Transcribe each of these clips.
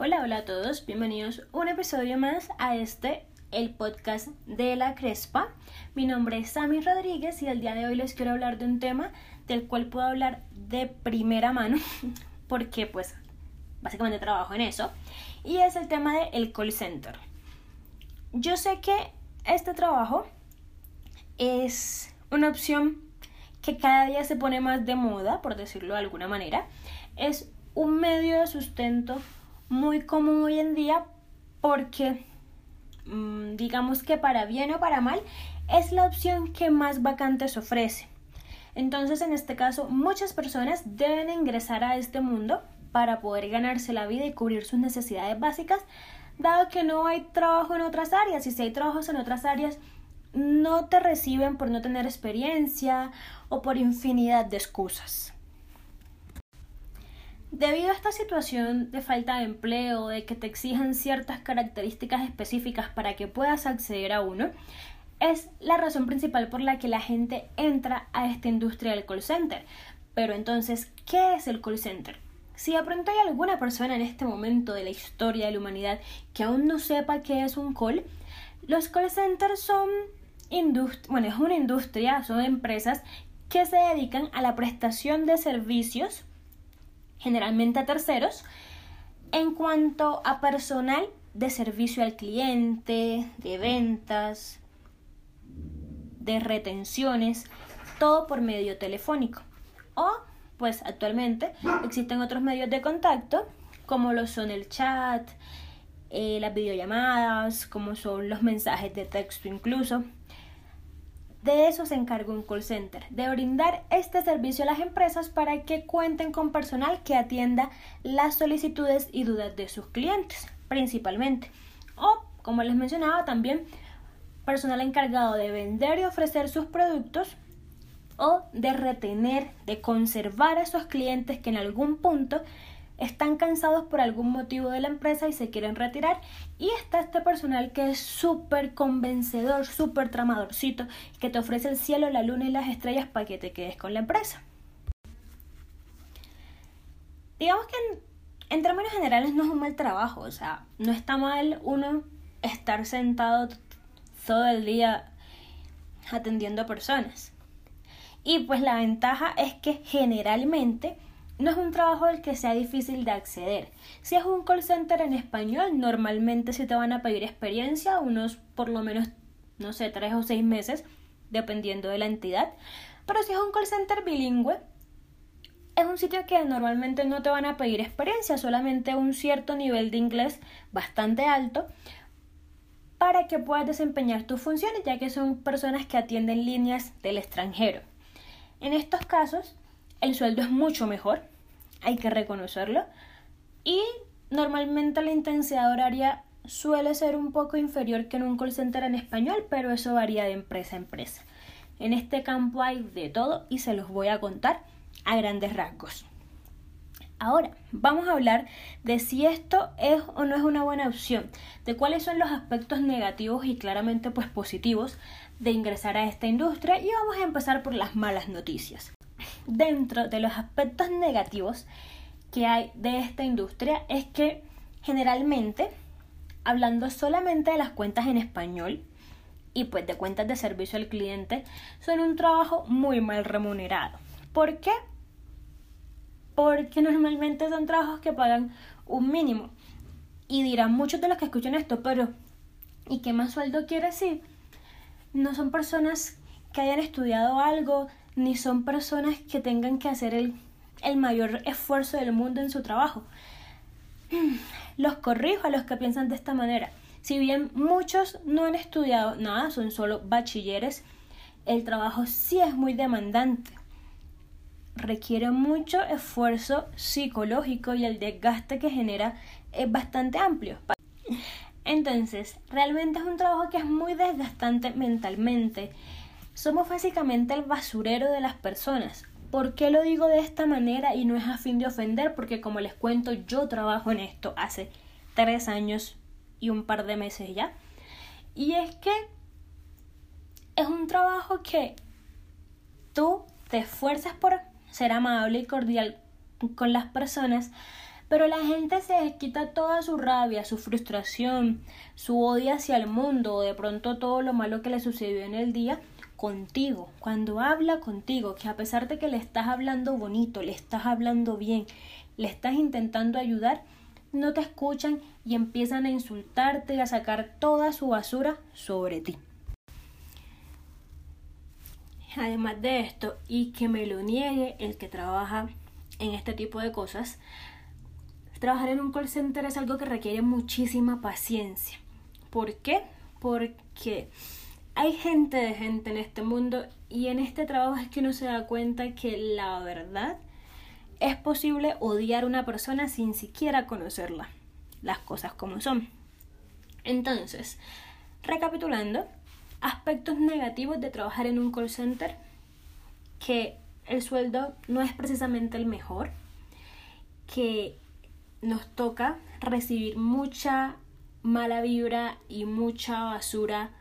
Hola, hola a todos, bienvenidos un episodio más a este, el podcast de la Crespa. Mi nombre es Sammy Rodríguez y el día de hoy les quiero hablar de un tema del cual puedo hablar de primera mano, porque pues básicamente trabajo en eso, y es el tema del el call center. Yo sé que este trabajo es una opción que cada día se pone más de moda, por decirlo de alguna manera. Es un medio de sustento muy común hoy en día porque mm, digamos que para bien o para mal es la opción que más vacantes ofrece. Entonces, en este caso, muchas personas deben ingresar a este mundo para poder ganarse la vida y cubrir sus necesidades básicas, dado que no hay trabajo en otras áreas y si hay trabajos en otras áreas, no te reciben por no tener experiencia o por infinidad de excusas. Debido a esta situación de falta de empleo, de que te exijan ciertas características específicas para que puedas acceder a uno, es la razón principal por la que la gente entra a esta industria del call center. Pero entonces, ¿qué es el call center? Si de pronto hay alguna persona en este momento de la historia de la humanidad que aún no sepa qué es un call, los call centers son bueno, es una industria, son empresas que se dedican a la prestación de servicios generalmente a terceros, en cuanto a personal de servicio al cliente, de ventas, de retenciones, todo por medio telefónico. O, pues actualmente existen otros medios de contacto, como lo son el chat, eh, las videollamadas, como son los mensajes de texto incluso. De eso se encarga un call center, de brindar este servicio a las empresas para que cuenten con personal que atienda las solicitudes y dudas de sus clientes, principalmente. O, como les mencionaba, también personal encargado de vender y ofrecer sus productos o de retener, de conservar a esos clientes que en algún punto están cansados por algún motivo de la empresa y se quieren retirar. Y está este personal que es súper convencedor, súper tramadorcito, que te ofrece el cielo, la luna y las estrellas para que te quedes con la empresa. Digamos que en, términos generales no es un mal trabajo, o sea, no está mal uno estar sentado todo el día atendiendo a personas. Y pues la ventaja es que generalmente no es un trabajo al que sea difícil de acceder. Si es un call center en español, normalmente si te van a pedir experiencia, unos por lo menos, no sé, tres o seis meses, dependiendo de la entidad. Pero si es un call center bilingüe, es un sitio que normalmente no te van a pedir experiencia, solamente un cierto nivel de inglés bastante alto para que puedas desempeñar tus funciones, ya que son personas que atienden líneas del extranjero. En estos casos, el sueldo es mucho mejor, hay que reconocerlo, y normalmente la intensidad horaria suele ser un poco inferior que en un call center en español, pero eso varía de empresa a empresa. En este campo hay de todo y se los voy a contar a grandes rasgos. Ahora, vamos a hablar de si esto es o no es una buena opción, de cuáles son los aspectos negativos y claramente pues positivos de ingresar a esta industria y vamos a empezar por las malas noticias dentro de los aspectos negativos que hay de esta industria es que generalmente, hablando solamente de las cuentas en español y pues de cuentas de servicio al cliente, son un trabajo muy mal remunerado. ¿Por qué? Porque normalmente son trabajos que pagan un mínimo. Y dirán muchos de los que escuchan esto, pero ¿y qué más sueldo quiere decir? No son personas que hayan estudiado algo, ni son personas que tengan que hacer el, el mayor esfuerzo del mundo en su trabajo. Los corrijo a los que piensan de esta manera. Si bien muchos no han estudiado nada, son solo bachilleres, el trabajo sí es muy demandante. Requiere mucho esfuerzo psicológico y el desgaste que genera es bastante amplio. Entonces, realmente es un trabajo que es muy desgastante mentalmente somos básicamente el basurero de las personas. ¿Por qué lo digo de esta manera y no es a fin de ofender? Porque como les cuento, yo trabajo en esto hace tres años y un par de meses ya. Y es que es un trabajo que tú te esfuerzas por ser amable y cordial con las personas, Pero la gente se desquita toda su rabia, su frustración, su odio hacia el mundo o de pronto todo lo malo que le sucedió en el día contigo, cuando habla contigo, que a pesar de que le estás hablando bonito, le estás hablando bien, le estás intentando ayudar, no te escuchan y empiezan a insultarte y a sacar toda su basura sobre ti. Además de esto, y que me lo niegue el que trabaja en este tipo de cosas, trabajar en un call center es algo que requiere muchísima paciencia. ¿Por qué? Porque hay gente de gente en este mundo y en este trabajo es que uno se da cuenta que la verdad es posible odiar a una persona sin siquiera conocerla, las cosas como son. Entonces, recapitulando, aspectos negativos de trabajar en un call center, que el sueldo no es precisamente el mejor, que nos toca recibir mucha mala vibra y mucha basura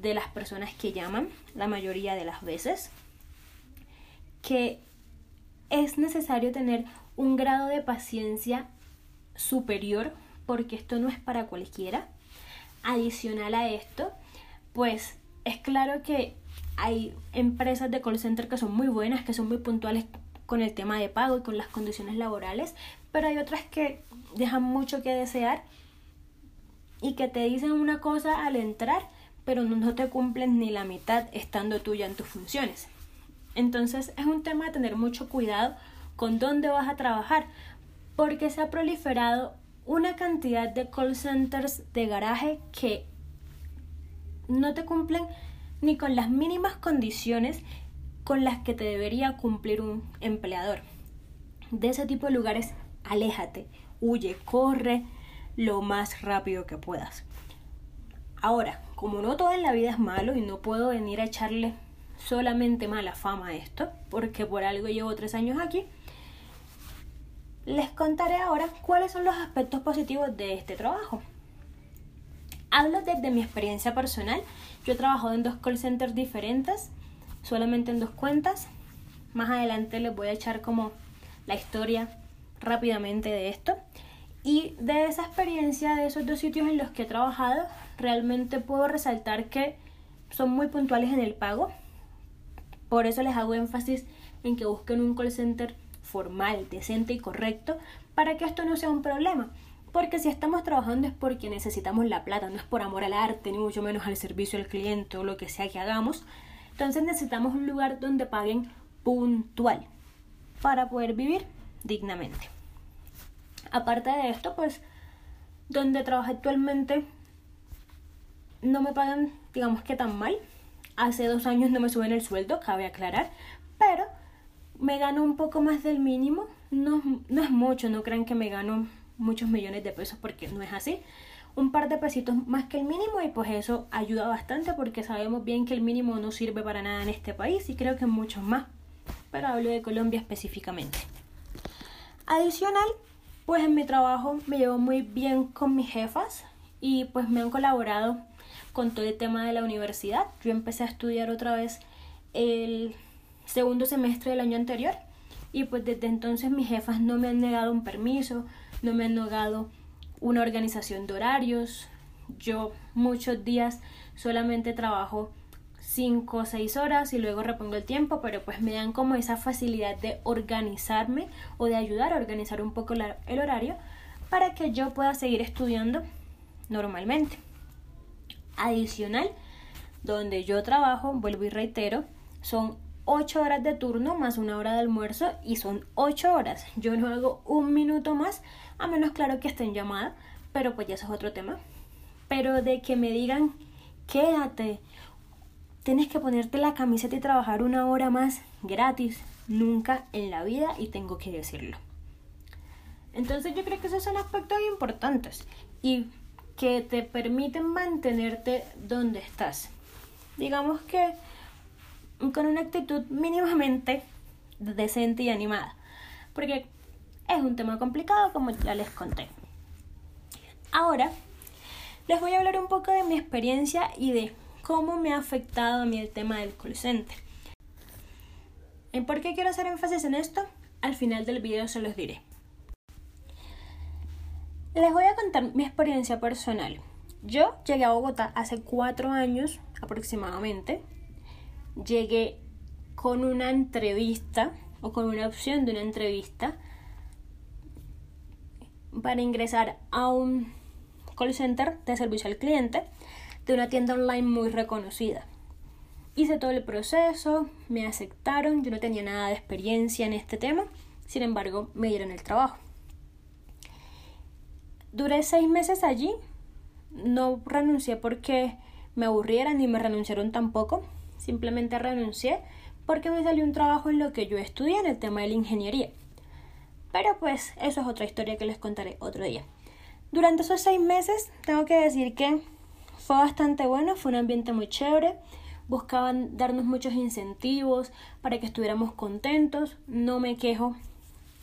de las personas que llaman la mayoría de las veces, que es necesario tener un grado de paciencia superior porque esto no es para cualquiera. Adicional a esto, pues es claro que hay empresas de call center que son muy buenas, que son muy puntuales con el tema de pago y con las condiciones laborales, pero hay otras que dejan mucho que desear y que te dicen una cosa al entrar, pero no te cumplen ni la mitad estando tú en tus funciones. Entonces es un tema de tener mucho cuidado con dónde vas a trabajar, porque se ha proliferado una cantidad de call centers de garaje que no te cumplen ni con las mínimas condiciones con las que te debería cumplir un empleador. De ese tipo de lugares, aléjate, huye, corre lo más rápido que puedas. Ahora, como no todo en la vida es malo y no puedo venir a echarle solamente mala fama a esto, porque por algo llevo tres años aquí, les contaré ahora cuáles son los aspectos positivos de este trabajo. Hablo desde mi experiencia personal. Yo he trabajado en dos call centers diferentes, solamente en dos cuentas. Más adelante les voy a echar como la historia rápidamente de esto. Y de esa experiencia de esos dos sitios en los que he trabajado, realmente puedo resaltar que son muy puntuales en el pago. Por eso les hago énfasis en que busquen un call center formal, decente y correcto para que esto no sea un problema. Porque si estamos trabajando es porque necesitamos la plata, no es por amor al arte, ni mucho menos al servicio al cliente o lo que sea que hagamos. Entonces necesitamos un lugar donde paguen puntual para poder vivir dignamente. Aparte de esto, pues donde trabajo actualmente no me pagan, digamos que tan mal. Hace dos años no me suben el sueldo, cabe aclarar, pero me gano un poco más del mínimo. No, no es mucho, no crean que me gano muchos millones de pesos porque no es así. Un par de pesitos más que el mínimo y pues eso ayuda bastante porque sabemos bien que el mínimo no sirve para nada en este país y creo que muchos más. Pero hablo de Colombia específicamente. Adicional, pues en mi trabajo me llevo muy bien con mis jefas y pues me han colaborado con todo el tema de la universidad. Yo empecé a estudiar otra vez el segundo semestre del año anterior y pues desde entonces mis jefas no me han negado un permiso, no me han negado una organización de horarios. Yo muchos días solamente trabajo 5 o 6 horas y luego repongo el tiempo, pero pues me dan como esa facilidad de organizarme o de ayudar a organizar un poco el horario para que yo pueda seguir estudiando normalmente. Adicional, donde yo trabajo, vuelvo y reitero, son 8 horas de turno más una hora de almuerzo y son 8 horas. Yo no hago un minuto más, a menos claro que esté en llamada, pero pues ya eso es otro tema. Pero de que me digan, quédate, tienes que ponerte la camiseta y trabajar una hora más gratis, nunca en la vida y tengo que decirlo. Entonces yo creo que esos son aspectos importantes y que te permiten mantenerte donde estás. Digamos que con una actitud mínimamente decente y animada. Porque es un tema complicado, como ya les conté. Ahora, les voy a hablar un poco de mi experiencia y de cómo me ha afectado a mí el tema del call. ¿Y por qué quiero hacer énfasis en esto? Al final del video se los diré. Les voy a contar mi experiencia personal. Yo llegué a Bogotá hace cuatro años aproximadamente. Llegué con una entrevista o con una opción de una entrevista para ingresar a un call center de servicio al cliente de una tienda online muy reconocida. Hice todo el proceso, me aceptaron, yo no tenía nada de experiencia en este tema, sin embargo me dieron el trabajo. Duré seis meses allí, no renuncié porque me aburrieran ni me renunciaron tampoco, simplemente renuncié porque me salió un trabajo en lo que yo estudié en el tema de la ingeniería. Pero pues eso es otra historia que les contaré otro día. Durante esos seis meses tengo que decir que fue bastante bueno, fue un ambiente muy chévere, buscaban darnos muchos incentivos para que estuviéramos contentos, no me quejo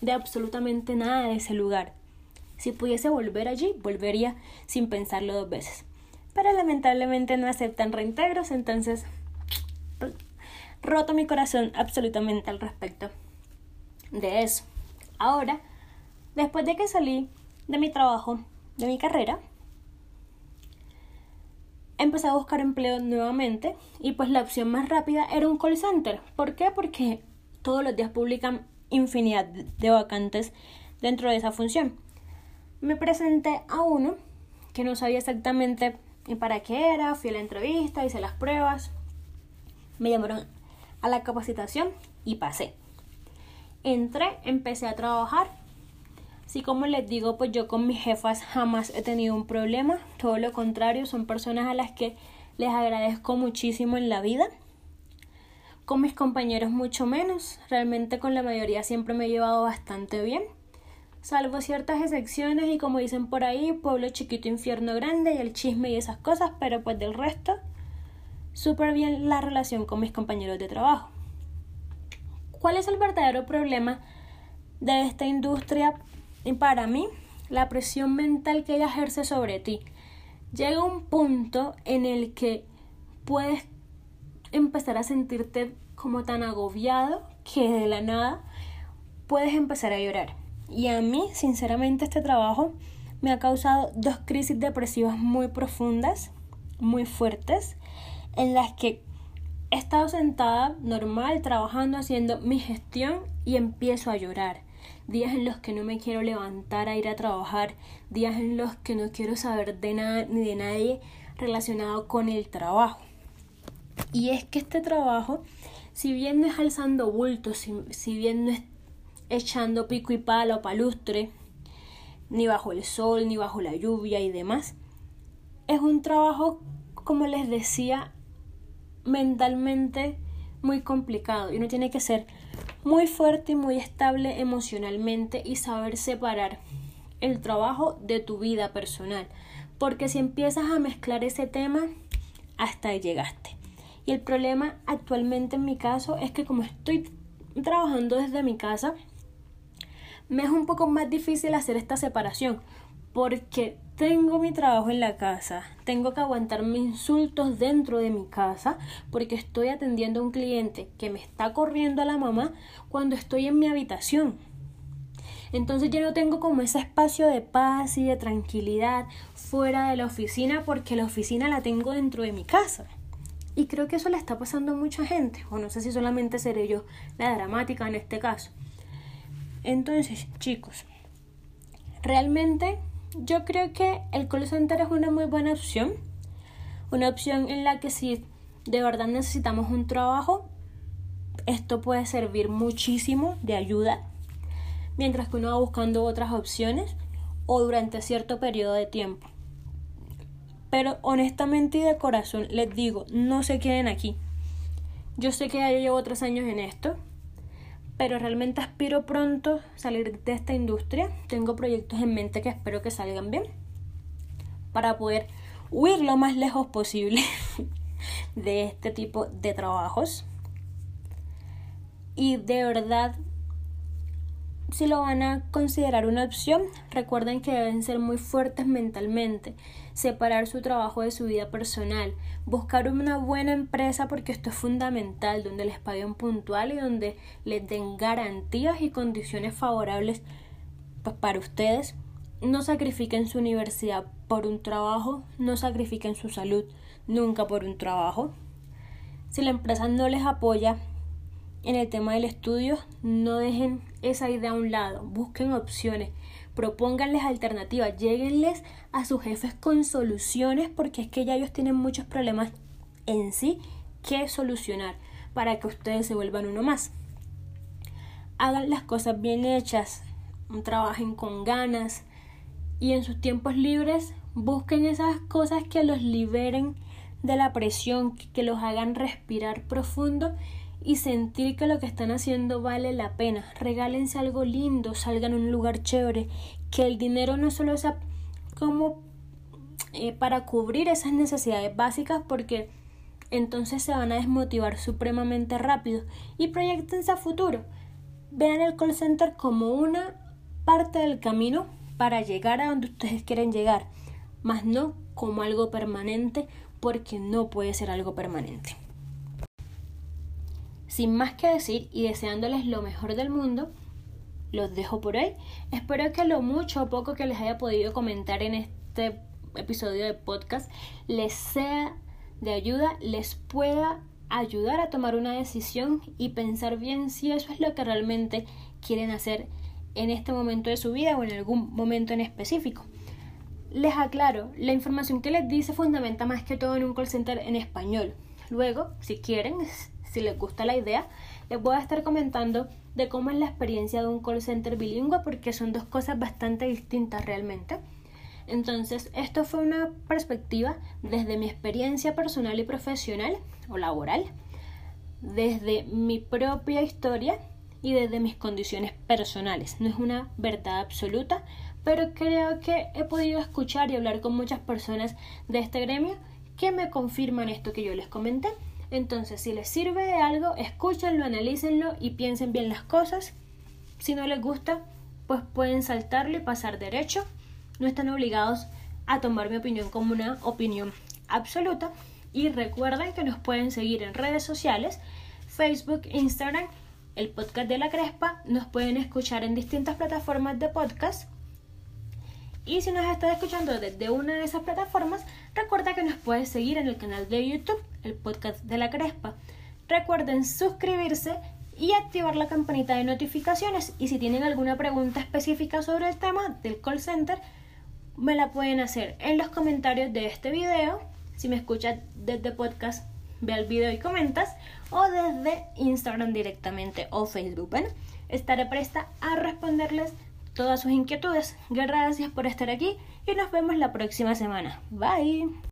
de absolutamente nada de ese lugar. Si pudiese volver allí, volvería sin pensarlo dos veces. Pero lamentablemente no aceptan reintegros, entonces roto mi corazón absolutamente al respecto de eso. Ahora, después de que salí de mi trabajo, de mi carrera, empecé a buscar empleo nuevamente y pues la opción más rápida era un call center. ¿Por qué? Porque todos los días publican infinidad de vacantes dentro de esa función. Me presenté a uno que no sabía exactamente para qué era, fui a la entrevista, hice las pruebas, me llamaron a la capacitación y pasé. Entré, empecé a trabajar. Así como les digo, pues yo con mis jefas jamás he tenido un problema. Todo lo contrario, son personas a las que les agradezco muchísimo en la vida. Con mis compañeros mucho menos. Realmente con la mayoría siempre me he llevado bastante bien. Salvo ciertas excepciones y como dicen por ahí, pueblo chiquito, infierno grande y el chisme y esas cosas, pero pues del resto súper bien la relación con mis compañeros de trabajo. ¿Cuál es el verdadero problema de esta industria? Y para mí, la presión mental que ella ejerce sobre ti. Llega un punto en el que puedes empezar a sentirte como tan agobiado que de la nada puedes empezar a llorar. Y a mí, sinceramente, este trabajo me ha causado dos crisis depresivas muy profundas, muy fuertes, en las que he estado sentada normal, trabajando, haciendo mi gestión y empiezo a llorar. Días en los que no me quiero levantar a ir a trabajar, días en los que no quiero saber de nada ni de nadie relacionado con el trabajo. Y es que este trabajo, si bien no es alzando bultos, si, si bien no es echando pico y palo, palustre, ni bajo el sol, ni bajo la lluvia y demás, es un trabajo, como les decía, mentalmente muy complicado y uno tiene que ser muy fuerte y muy estable emocionalmente y saber separar el trabajo de tu vida personal. Porque si empiezas a mezclar ese tema, hasta ahí llegaste. Y el problema actualmente en mi caso es que como estoy trabajando desde mi casa, me es un poco más difícil hacer esta separación porque tengo mi trabajo en la casa, tengo que aguantar mis insultos dentro de mi casa porque estoy atendiendo a un cliente que me está corriendo a la mamá cuando estoy en mi habitación. Entonces yo no tengo como ese espacio de paz y de tranquilidad fuera de la oficina porque la oficina la tengo dentro de mi casa. Y creo que eso le está pasando a mucha gente, o no sé si solamente seré yo la dramática en este caso. Entonces, chicos, realmente yo creo que el call center es una muy buena opción. Una opción en la que si de verdad necesitamos un trabajo, esto puede servir muchísimo de ayuda. Mientras que uno va buscando otras opciones o durante cierto periodo de tiempo. Pero honestamente y de corazón les digo, no se queden aquí. Yo sé que ya llevo tres años en esto pero realmente aspiro pronto salir de esta industria. Tengo proyectos en mente que espero que salgan bien para poder huir lo más lejos posible de este tipo de trabajos. Y de verdad si lo van a considerar una opción, recuerden que deben ser muy fuertes mentalmente, separar su trabajo de su vida personal, buscar una buena empresa porque esto es fundamental, donde les paguen puntual y donde les den garantías y condiciones favorables pues, para ustedes no sacrifiquen su universidad por un trabajo, no sacrifiquen su salud nunca por un trabajo. Si la empresa no les apoya en el tema del estudio, no dejen esa idea a un lado, busquen opciones, propónganles alternativas, lleguenles a sus jefes con soluciones porque es que ya ellos tienen muchos problemas en sí que solucionar para que ustedes se vuelvan uno más. Hagan las cosas bien hechas, trabajen con ganas y en sus tiempos libres busquen esas cosas que los liberen de la presión, que los hagan respirar profundo y sentir que lo que están haciendo vale la pena. Regálense algo lindo, salgan a un lugar chévere, que el dinero no solo sea como eh, para cubrir esas necesidades básicas porque entonces se van a desmotivar supremamente rápido y proyectense a futuro. Vean el call center como una parte del camino para llegar a donde ustedes quieren llegar, más no como algo permanente porque no puede ser algo permanente. Sin más que decir y deseándoles lo mejor del mundo, los dejo por hoy. Espero que lo mucho o poco que les haya podido comentar en este episodio de podcast les sea de ayuda, les pueda ayudar a tomar una decisión y pensar bien si eso es lo que realmente quieren hacer en este momento de su vida o en algún momento en específico. Les aclaro, la información que les di se fundamenta más que todo en un call center en español. Luego, si quieren, si les gusta la idea, les voy a estar comentando de cómo es la experiencia de un call center bilingüe porque son dos cosas bastante distintas realmente. Entonces, esto fue una perspectiva desde mi experiencia personal y profesional o laboral, desde mi propia historia y desde mis condiciones personales. No es una verdad absoluta, pero creo que he podido escuchar y hablar con muchas personas de este gremio que me confirman esto que yo les comenté. Entonces, si les sirve de algo, escúchenlo, analícenlo y piensen bien las cosas. Si no les gusta, pues pueden saltarlo y pasar derecho. No están obligados a tomar mi opinión como una opinión absoluta. Y recuerden que nos pueden seguir en redes sociales, Facebook, Instagram el podcast de la Crespa. Nos pueden escuchar en distintas plataformas de podcast. Y si nos estás escuchando desde una de esas plataformas, recuerda que nos puedes seguir en el canal de YouTube, el podcast de la Crespa. Recuerden suscribirse y activar la campanita de notificaciones. Y si tienen alguna pregunta específica sobre el tema del call center, me la pueden hacer en los comentarios de este video. Si me escuchas desde podcast, ve al video y comentas o desde Instagram directamente o Facebook. Estaré presta a responderles todas sus inquietudes. Gracias por estar aquí y nos vemos la próxima semana. Bye.